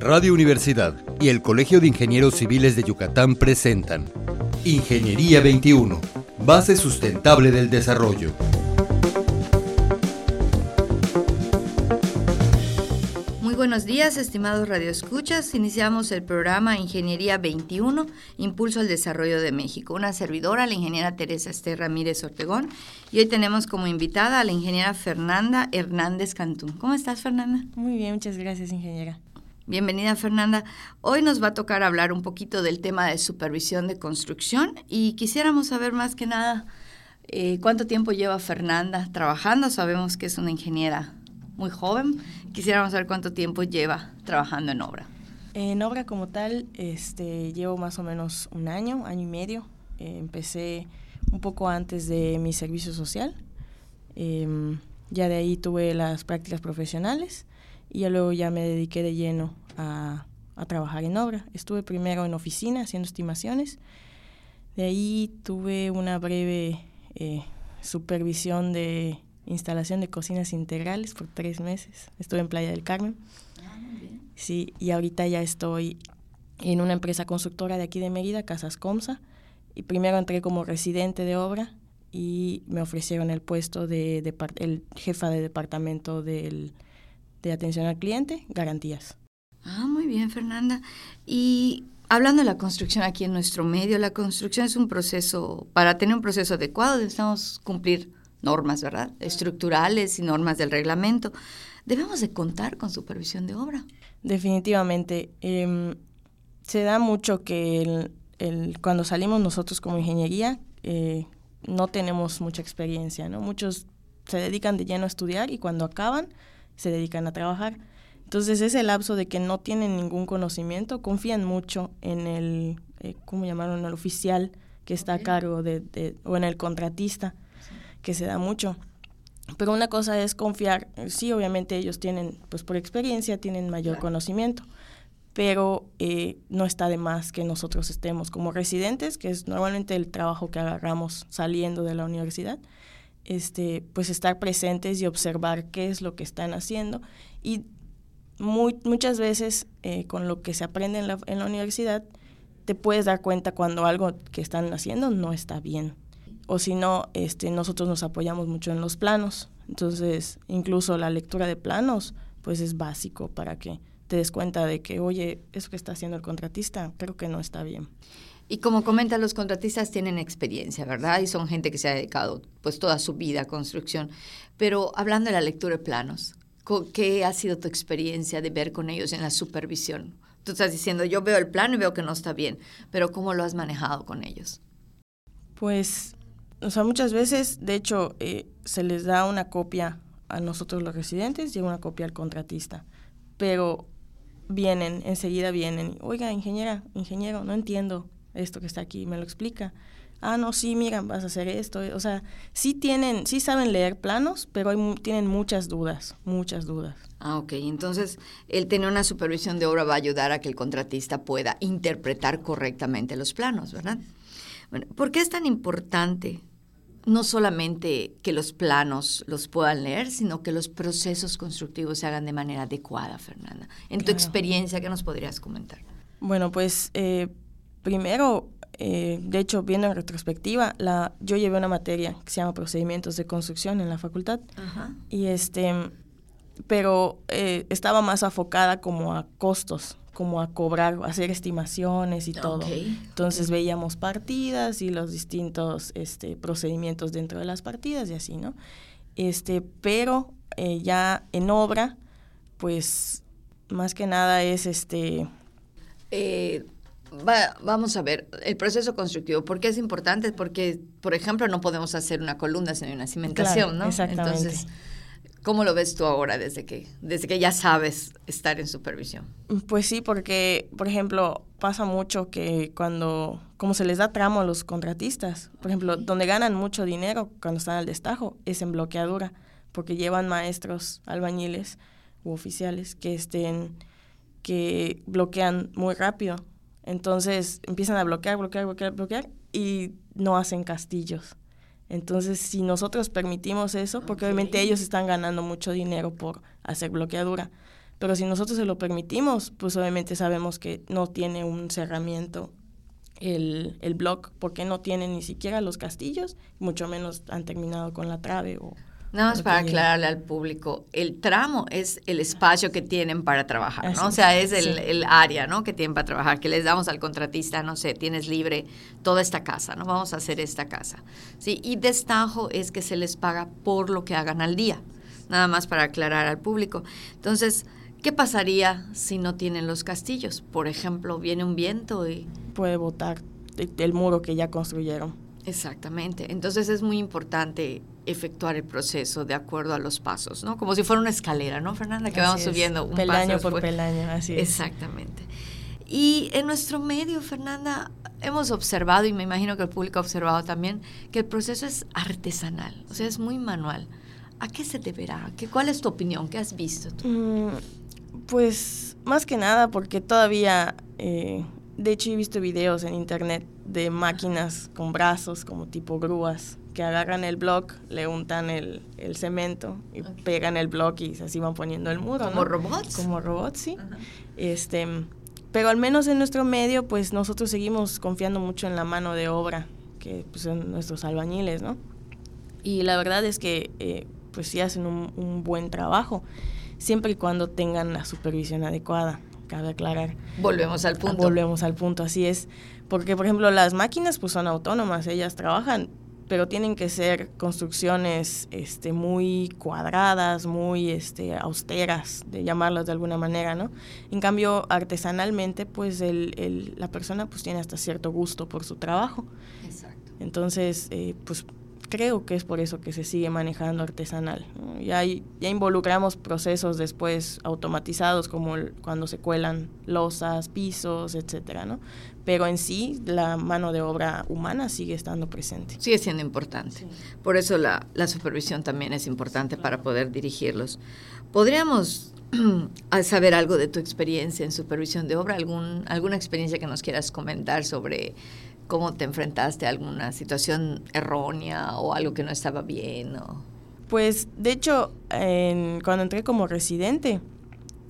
Radio Universidad y el Colegio de Ingenieros Civiles de Yucatán presentan Ingeniería 21, base sustentable del desarrollo. Muy buenos días, estimados radioescuchas. Iniciamos el programa Ingeniería 21, Impulso al Desarrollo de México. Una servidora, la ingeniera Teresa Esther Ramírez Ortegón, y hoy tenemos como invitada a la ingeniera Fernanda Hernández Cantún. ¿Cómo estás, Fernanda? Muy bien, muchas gracias, ingeniera. Bienvenida Fernanda. Hoy nos va a tocar hablar un poquito del tema de supervisión de construcción y quisiéramos saber más que nada eh, cuánto tiempo lleva Fernanda trabajando. Sabemos que es una ingeniera muy joven. Quisiéramos saber cuánto tiempo lleva trabajando en obra. En obra como tal, este, llevo más o menos un año, año y medio. Empecé un poco antes de mi servicio social. Em, ya de ahí tuve las prácticas profesionales y ya luego ya me dediqué de lleno a, trabajar en obra. Estuve primero en oficina haciendo estimaciones, de ahí tuve una breve eh, supervisión de instalación de cocinas integrales por tres meses. Estuve en Playa del Carmen. Ah, sí, y ahorita ya estoy en una empresa constructora de aquí de Mérida, Casas Comsa, y primero entré como residente de obra y me ofrecieron el puesto de, de el jefa de departamento del de atención al cliente, garantías. Ah, muy bien, Fernanda. Y hablando de la construcción aquí en nuestro medio, la construcción es un proceso, para tener un proceso adecuado necesitamos cumplir normas, ¿verdad? Estructurales y normas del reglamento. Debemos de contar con supervisión de obra. Definitivamente. Em, se da mucho que el, cuando salimos nosotros como ingeniería eh, no tenemos mucha experiencia, ¿no? Muchos se dedican de lleno a estudiar y cuando acaban se dedican a trabajar. Entonces ese lapso de que no tienen ningún conocimiento, confían mucho en el, eh, ¿cómo llamaron? El oficial que está a cargo de, o en el contratista, que se da mucho. Pero una cosa es confiar, sí, obviamente ellos tienen, pues por experiencia, tienen mayor conocimiento, pero eh, no está de más que nosotros estemos como residentes, que es normalmente el trabajo que agarramos saliendo de la universidad, este, pues estar presentes y observar qué es lo que están haciendo. Y muchas veces eh, con lo que se aprende en la, en la universidad, te puedes dar cuenta cuando algo que están haciendo no está bien. O si no, este, nosotros nos apoyamos mucho en los planos. Entonces, incluso la lectura de planos, pues es básico para que te des cuenta de que, oye, eso que está haciendo el contratista, creo que no está bien. Y como comenta, los contratistas tienen experiencia, ¿verdad? Y son gente que se ha dedicado pues toda su vida a construcción. Pero hablando de la lectura de planos, ¿qué ha sido tu experiencia de ver con ellos en la supervisión? Tú estás diciendo, yo veo el plano y veo que no está bien, pero ¿cómo lo has manejado con ellos? Pues, o sea, muchas veces, de hecho, eh, se les da una copia a nosotros los residentes y una copia al contratista. Pero vienen, enseguida vienen, oiga, ingeniera, ingeniero, no entiendo, esto que está aquí, me lo explica. Ah, no, sí, mira, vas a hacer esto. O sea, sí tienen, sí saben leer planos, pero hay, tienen muchas dudas, muchas dudas. Ah, ok. Entonces, el tener una supervisión de obra va a ayudar a que el contratista pueda interpretar correctamente los planos, ¿verdad? Bueno, ¿por qué es tan importante no solamente que los planos los puedan leer, sino que los procesos constructivos se hagan de manera adecuada, Fernanda? En tu experiencia, ¿qué nos podrías comentar? Bueno, pues eh, Primero, eh, de hecho, viendo en retrospectiva, la, yo llevé una materia que se llama procedimientos de construcción en la facultad. Y este, pero eh, estaba más afocada como a costos, como a cobrar, hacer estimaciones y todo. Entonces veíamos partidas y los distintos este, procedimientos dentro de las partidas y así, ¿no? Este, pero eh, ya en obra, pues más que nada es este vamos a ver, el proceso constructivo, ¿por qué es importante? Porque, por ejemplo, no podemos hacer una columna sin una cimentación, ¿no? Exactamente. Entonces, ¿cómo lo ves tú ahora desde que, desde que ya sabes estar en supervisión? Pues sí, porque, por ejemplo, pasa mucho que cuando, como se les da tramo a los contratistas, por ejemplo, donde ganan mucho dinero cuando están al destajo es en bloqueadura, porque llevan maestros, albañiles u oficiales que estén que bloquean muy rápido entonces empiezan a bloquear, bloquear, bloquear, bloquear y no hacen castillos. Entonces, si nosotros permitimos eso, porque obviamente ellos están ganando mucho dinero por hacer bloqueadura, Pero si nosotros se lo permitimos, pues obviamente sabemos que no tiene un cerramiento el, el blog, porque no tiene ni siquiera los castillos, mucho menos han terminado con la trave o, Nada más para aclararle al público, el tramo es el espacio que tienen para trabajar, ¿no? O sea, es el, área, ¿no? Que tienen para trabajar, que les damos al contratista, no sé, tienes libre toda esta casa, ¿no? Vamos a hacer esta casa, ¿sí? Y destajo es que se les paga por lo que hagan al día, nada más para aclarar al público. Entonces, ¿qué pasaría si no tienen los castillos? Por ejemplo, viene un viento y... Puede botar el muro que ya construyeron. Exactamente. Entonces es muy importante efectuar el proceso de acuerdo a los pasos, ¿no? Como si fuera una escalera, ¿no, Fernanda? Que vamos subiendo un peldaño por peldaño, así es. Exactamente. Y en nuestro medio, Fernanda, hemos observado, y me imagino que el público ha observado también, que el proceso es artesanal, o sea, es muy manual. ¿A qué se deberá? ¿Qué, ¿Cuál es tu opinión? ¿Qué has visto tú? Mm, pues más que nada porque todavía, eh, de hecho he visto videos en internet de máquinas con brazos como tipo grúas que agarran el block, le untan el, cemento y pegan el block y así van poniendo el muro. ¿Como robots? Como robots, sí. Este, pero al menos en nuestro medio, pues nosotros seguimos confiando mucho en la mano de obra, que pues, son nuestros albañiles, ¿no? Y la verdad es que eh, pues sí hacen un, un buen trabajo, siempre y cuando tengan la supervisión adecuada, cabe aclarar. Volvemos al punto. Volvemos al punto, así es. Porque, por ejemplo, las máquinas pues son autónomas, ellas trabajan pero tienen que ser construcciones este, muy cuadradas, muy este, austeras, de llamarlas de alguna manera, ¿no? En cambio, artesanalmente, pues el, el, la persona pues tiene hasta cierto gusto por su trabajo. Exacto. Entonces, eh, pues creo que es por eso que se sigue manejando artesanal. Ya, ya involucramos procesos después automatizados como cuando se cuelan losas, pisos, etcétera, ¿no? Pero en sí la mano de obra humana sigue estando presente. Sigue siendo importante. Por eso la, la supervisión también es importante para poder dirigirlos. ¿Podríamos saber algo de tu experiencia en supervisión de obra? ¿Algún, ¿Alguna experiencia que nos quieras comentar sobre cómo te enfrentaste a alguna situación errónea o algo que no estaba bien. Pues de hecho, cuando entré como residente,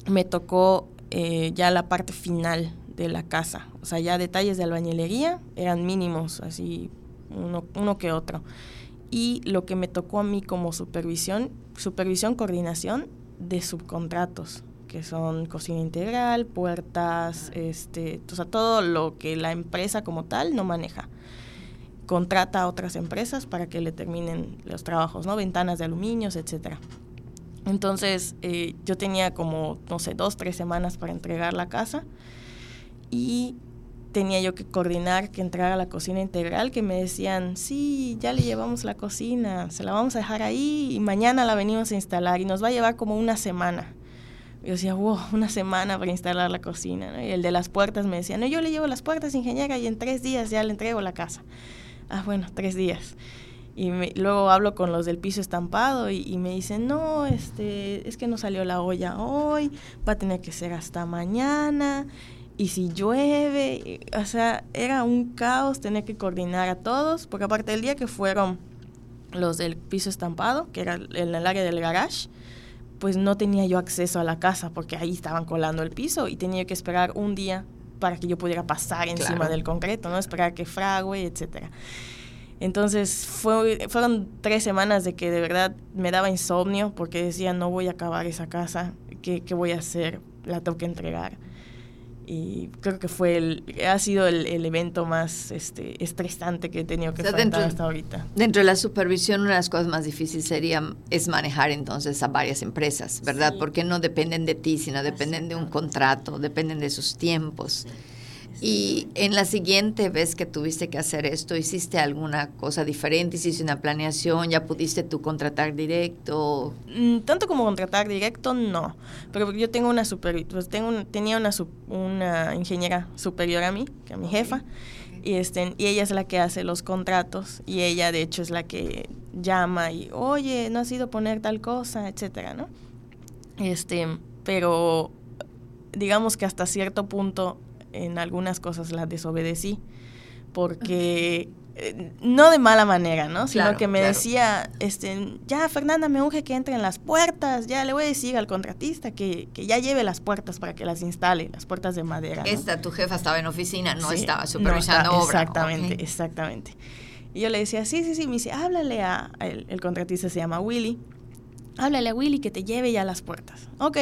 me tocó eh, ya la parte final de la casa. O sea, ya detalles de albañilería eran mínimos, así uno, uno que otro. Y lo que me tocó a mí como supervisión, supervisión, coordinación de subcontratos que son cocina integral, puertas, este, todo lo que la empresa como tal no maneja. Contrata a otras empresas para que le terminen los trabajos, ¿no? Ventanas de aluminios, etcétera. Entonces, eh, yo tenía como, no sé, dos, tres semanas para entregar la casa y tenía yo que coordinar que entrara la cocina integral, que me decían, sí, ya le llevamos la cocina, se la vamos a dejar ahí y mañana la venimos a instalar y nos va a llevar como una semana. Yo decía, wow, una semana para instalar la cocina. Y el de las puertas me decía, no, yo le llevo las puertas, ingeniera, y en tres días ya le entrego la casa. Ah, bueno, tres días. Y luego hablo con los del piso estampado y, me dicen, no, este, es que no salió la olla hoy, va a tener que ser hasta mañana. Y si llueve, o sea, era un caos tener que coordinar a todos, porque aparte del día que fueron los del piso estampado, que era en el área del garage, pues no tenía yo acceso a la casa porque ahí estaban colando el piso y tenía que esperar un día para que yo pudiera pasar encima del concreto, ¿no? Esperar que frague, etcétera. Entonces fue, fueron tres semanas de que de verdad me daba insomnio porque decía no voy a acabar esa casa, ¿qué, qué voy a hacer? La tengo que entregar y creo que fue el, ha sido el, el evento más este, estresante que he tenido que enfrentar hasta ahorita. Dentro de la supervisión, una de las cosas más difíciles sería es manejar entonces a varias empresas, ¿verdad? Porque no dependen de ti, sino dependen de un contrato, dependen de sus tiempos. Y en la siguiente vez que tuviste que hacer esto, ¿hiciste alguna cosa diferente? ¿Hiciste una planeación? ¿Ya pudiste tú contratar directo? Mm, tanto como contratar directo, no. Pero yo tengo una super, pues tengo tenía una, una ingeniera superior a mí, que a mi jefa, y, este, y ella es la que hace los contratos, y ella de hecho es la que llama y, oye, no has ido a poner tal cosa, etcétera, ¿no? Este, pero digamos que hasta cierto punto en algunas cosas las desobedecí porque eh, no de mala manera, ¿no? Sino que me decía, este, ya Fernanda, me urge que entren las puertas, ya le voy a decir al contratista que, que ya lleve las puertas para que las instale, las puertas de madera. Esta, tu jefa estaba en oficina, no estaba supervisando obra. Exactamente, exactamente. Y yo le decía, sí, sí, sí, me dice, háblale a, el, el contratista se llama Willy, háblale a Willy que te lleve ya las puertas. Ok,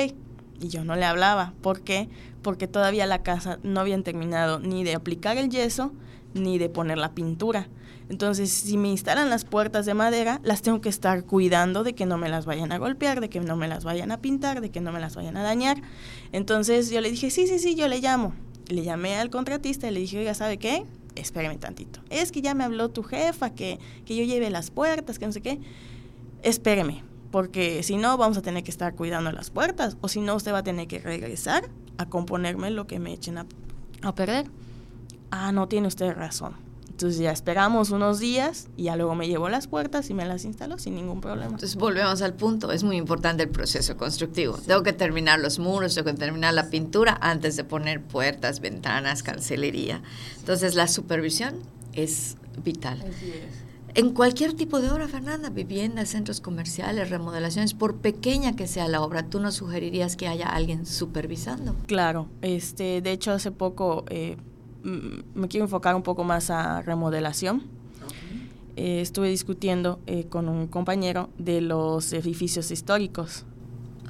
y yo no le hablaba. ¿Por qué? Porque todavía la casa no habían terminado ni de aplicar el yeso, ni de poner la pintura. Entonces, si me instalan las puertas de madera, las tengo que estar cuidando de que no me las vayan a golpear, de que no me las vayan a pintar, de que no me las vayan a dañar. Entonces yo le dije, sí, sí, sí, yo le llamo. Le llamé al contratista y le dije, oiga, ¿sabe qué? Espéreme tantito. Es que ya me habló tu jefa, que, que yo lleve las puertas, que no sé qué. Espéreme, porque si no vamos a tener que estar cuidando las puertas, o si no usted va a tener que regresar a componerme lo que me echen a, a perder ah, no tiene usted razón. Entonces ya esperamos unos días y ya luego me llevo las puertas y me las instaló sin ningún problema. Entonces volvemos al punto, es muy importante el proceso constructivo. Tengo que terminar los muros, tengo que terminar la pintura antes de poner puertas, ventanas, cancelería. Entonces la supervisión es vital. En cualquier tipo de obra, Fernanda, viviendas, centros comerciales, remodelaciones, por pequeña que sea la obra, ¿tú nos sugerirías que haya alguien supervisando? Claro, este, de hecho hace poco... Eh, me quiero enfocar un poco más a remodelación. Eh, estuve discutiendo eh, con un compañero de los edificios históricos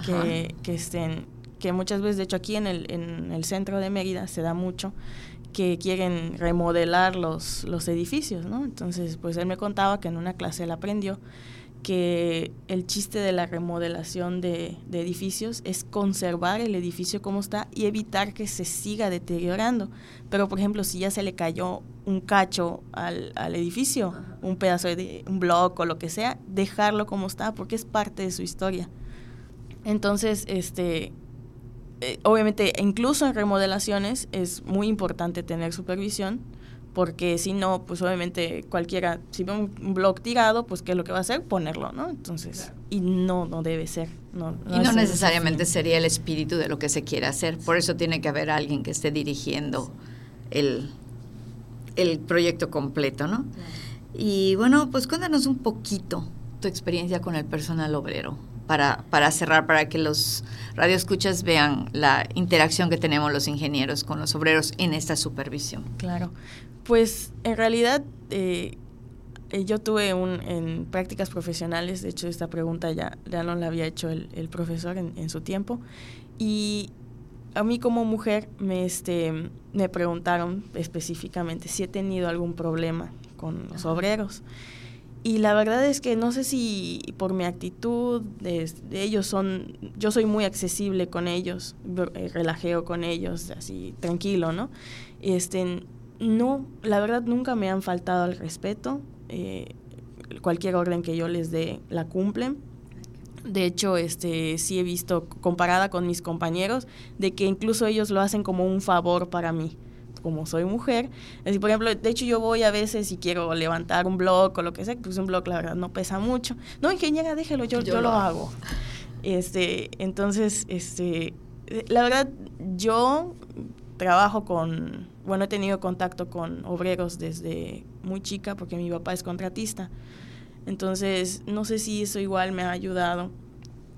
que, que, estén, que muchas veces, de hecho aquí en el, en el centro de Mérida se da mucho, que quieren remodelar los, los edificios, ¿no? Entonces, pues él me contaba que en una clase él aprendió que el chiste de la remodelación de, edificios es conservar el edificio como está y evitar que se siga deteriorando. Pero, por ejemplo, si ya se le cayó un cacho al, edificio, un pedazo de un bloque o lo que sea, dejarlo como está porque es parte de su historia. Entonces, este, eh, obviamente, incluso en remodelaciones es muy importante tener supervisión porque si no, pues obviamente cualquiera, si ve un, blog tirado, pues ¿qué es lo que va a hacer? Ponerlo, ¿no? Entonces, y no, no debe ser. No, y no necesariamente sería el espíritu de lo que se quiere hacer, por eso tiene que haber alguien que esté dirigiendo el, el proyecto completo, ¿no? Y bueno, pues cuéntanos un poquito tu experiencia con el personal obrero. Para, para, cerrar, para que los radioescuchas vean la interacción que tenemos los ingenieros con los obreros en esta supervisión. Claro, pues en realidad eh, yo tuve un, en prácticas profesionales, de hecho esta pregunta ya, ya no la había hecho el, profesor en, su tiempo, y a mí como mujer me, este, me preguntaron específicamente si he tenido algún problema con los obreros. Y la verdad es que no sé si por mi actitud, de, ellos son, yo soy muy accesible con ellos, eh, relajeo con ellos, así tranquilo, ¿no? Este, no, la verdad nunca me han faltado al respeto. Eh, cualquier orden que yo les dé la cumplen. De hecho, este sí he visto comparada con mis compañeros de que incluso ellos lo hacen como un favor para mí, como soy mujer. Así, por ejemplo, de hecho yo voy a veces y quiero levantar un blog o lo que sea, pues un blog la verdad no pesa mucho. No, ingeniera, déjelo, yo, yo, lo hago. Este, entonces, este, la verdad yo trabajo con bueno, he tenido contacto con obreros desde muy chica porque mi papá es contratista. Entonces, no sé si eso igual me ha ayudado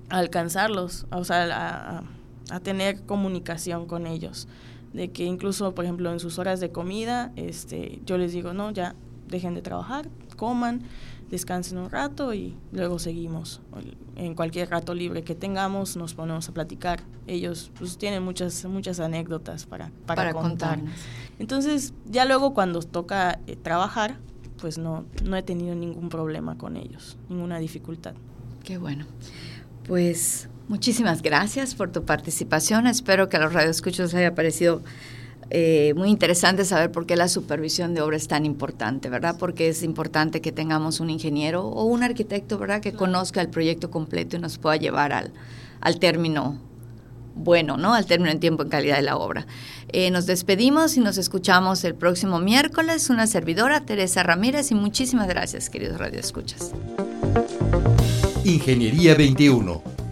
a alcanzarlos, o sea, a, tener comunicación con ellos. De que incluso, por ejemplo, en sus horas de comida, este, yo les digo, no, ya dejen de trabajar, coman, descansen un rato y luego seguimos. En cualquier rato libre que tengamos nos ponemos a platicar. Ellos pues, tienen muchas, muchas anécdotas para, para, contar. Entonces ya luego cuando toca eh, trabajar, pues no, no he tenido ningún problema con ellos, ninguna dificultad. Qué bueno. Pues muchísimas gracias por tu participación. Espero que a los radioescuchos les haya parecido eh, muy interesante saber por qué la supervisión de obra es tan importante, ¿verdad? Porque es importante que tengamos un ingeniero o un arquitecto, ¿verdad? Que conozca el proyecto completo y nos pueda llevar al, al término bueno, ¿no? Al término en tiempo en calidad de la obra. Eh, nos despedimos y nos escuchamos el próximo miércoles. Una servidora, Teresa Ramírez, y muchísimas gracias, queridos radioescuchas. Ingeniería 21,